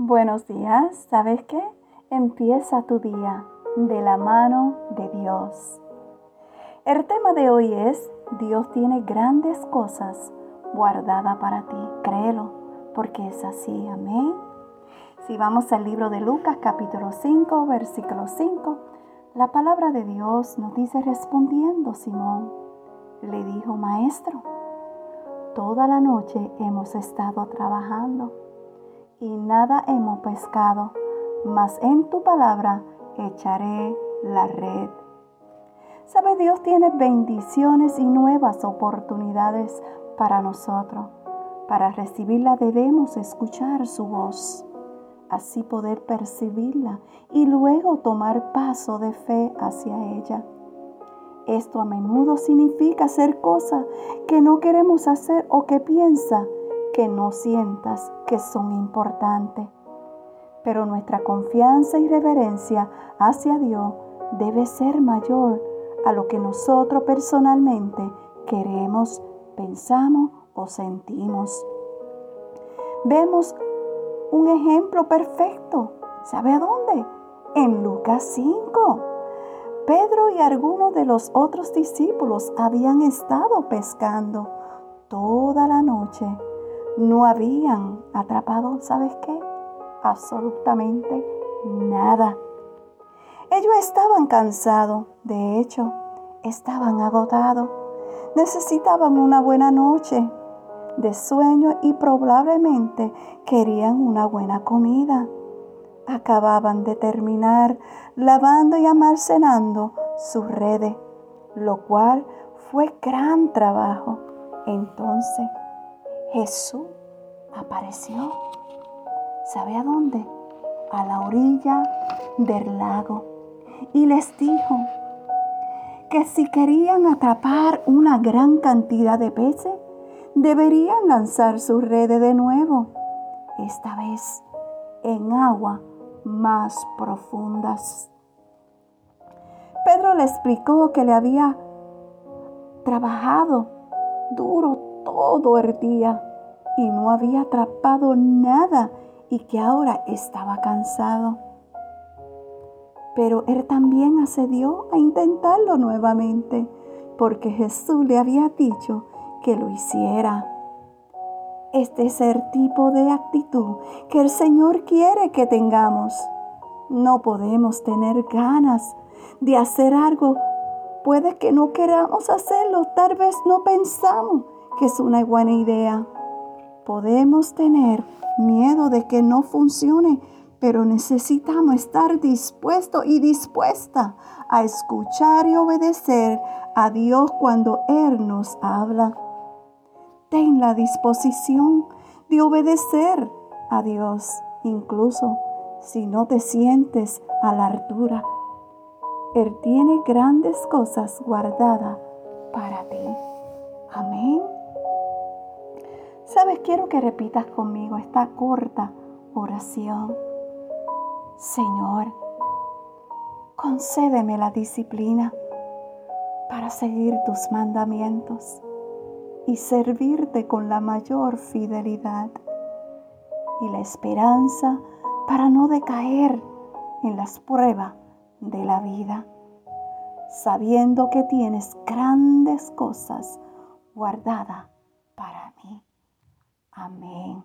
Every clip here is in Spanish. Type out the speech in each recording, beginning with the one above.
Buenos días, ¿sabes qué? Empieza tu día de la mano de Dios. El tema de hoy es, Dios tiene grandes cosas guardadas para ti. Créelo, porque es así. Amén. Si vamos al libro de Lucas capítulo 5, versículo 5, la palabra de Dios nos dice respondiendo Simón, le dijo, maestro, toda la noche hemos estado trabajando y nada hemos pescado, mas en tu palabra echaré la red. Sabe, Dios tiene bendiciones y nuevas oportunidades para nosotros. Para recibirla debemos escuchar su voz, así poder percibirla y luego tomar paso de fe hacia ella. Esto a menudo significa hacer cosas que no queremos hacer o que piensa que no sientas que son importantes. Pero nuestra confianza y reverencia hacia Dios debe ser mayor a lo que nosotros personalmente queremos, pensamos o sentimos. Vemos un ejemplo perfecto. ¿Sabe dónde? En Lucas 5. Pedro y algunos de los otros discípulos habían estado pescando toda la noche no habían atrapado, ¿sabes qué? Absolutamente nada. Ellos estaban cansados, de hecho, estaban agotados. Necesitaban una buena noche de sueño y probablemente querían una buena comida. Acababan de terminar lavando y almacenando sus redes, lo cual fue gran trabajo. Entonces, Jesús apareció. ¿Sabe a dónde? A la orilla del lago. Y les dijo que si querían atrapar una gran cantidad de peces, deberían lanzar sus redes de nuevo, esta vez en agua más profundas. Pedro le explicó que le había trabajado duro todo el día y no había atrapado nada y que ahora estaba cansado. Pero él también accedió a intentarlo nuevamente porque Jesús le había dicho que lo hiciera. Este es el tipo de actitud que el Señor quiere que tengamos. No podemos tener ganas de hacer algo. Puede que no queramos hacerlo, tal vez no pensamos que es una buena idea. Podemos tener miedo de que no funcione, pero necesitamos estar dispuesto y dispuesta a escuchar y obedecer a Dios cuando Él nos habla. Ten la disposición de obedecer a Dios, incluso si no te sientes a la altura. Él tiene grandes cosas guardadas para ti. Amén. Sabes, quiero que repitas conmigo esta corta oración. Señor, concédeme la disciplina para seguir tus mandamientos y servirte con la mayor fidelidad y la esperanza para no decaer en las pruebas de la vida, sabiendo que tienes grandes cosas guardadas para mí. Amén.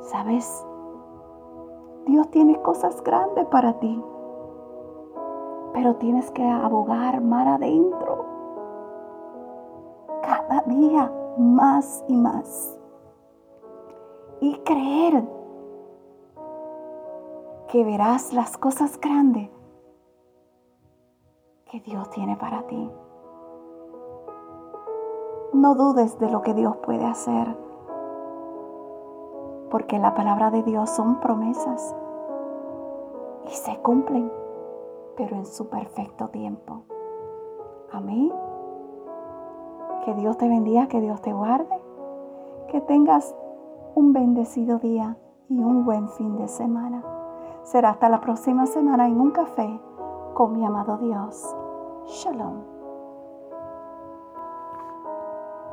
¿Sabes? Dios tiene cosas grandes para ti, pero tienes que abogar mar adentro. Cada día más y más. Y creer que verás las cosas grandes que Dios tiene para ti. No dudes de lo que Dios puede hacer, porque la palabra de Dios son promesas y se cumplen, pero en su perfecto tiempo. Amén. Que Dios te bendiga, que Dios te guarde, que tengas un bendecido día y un buen fin de semana. Será hasta la próxima semana en un café con mi amado Dios. Shalom.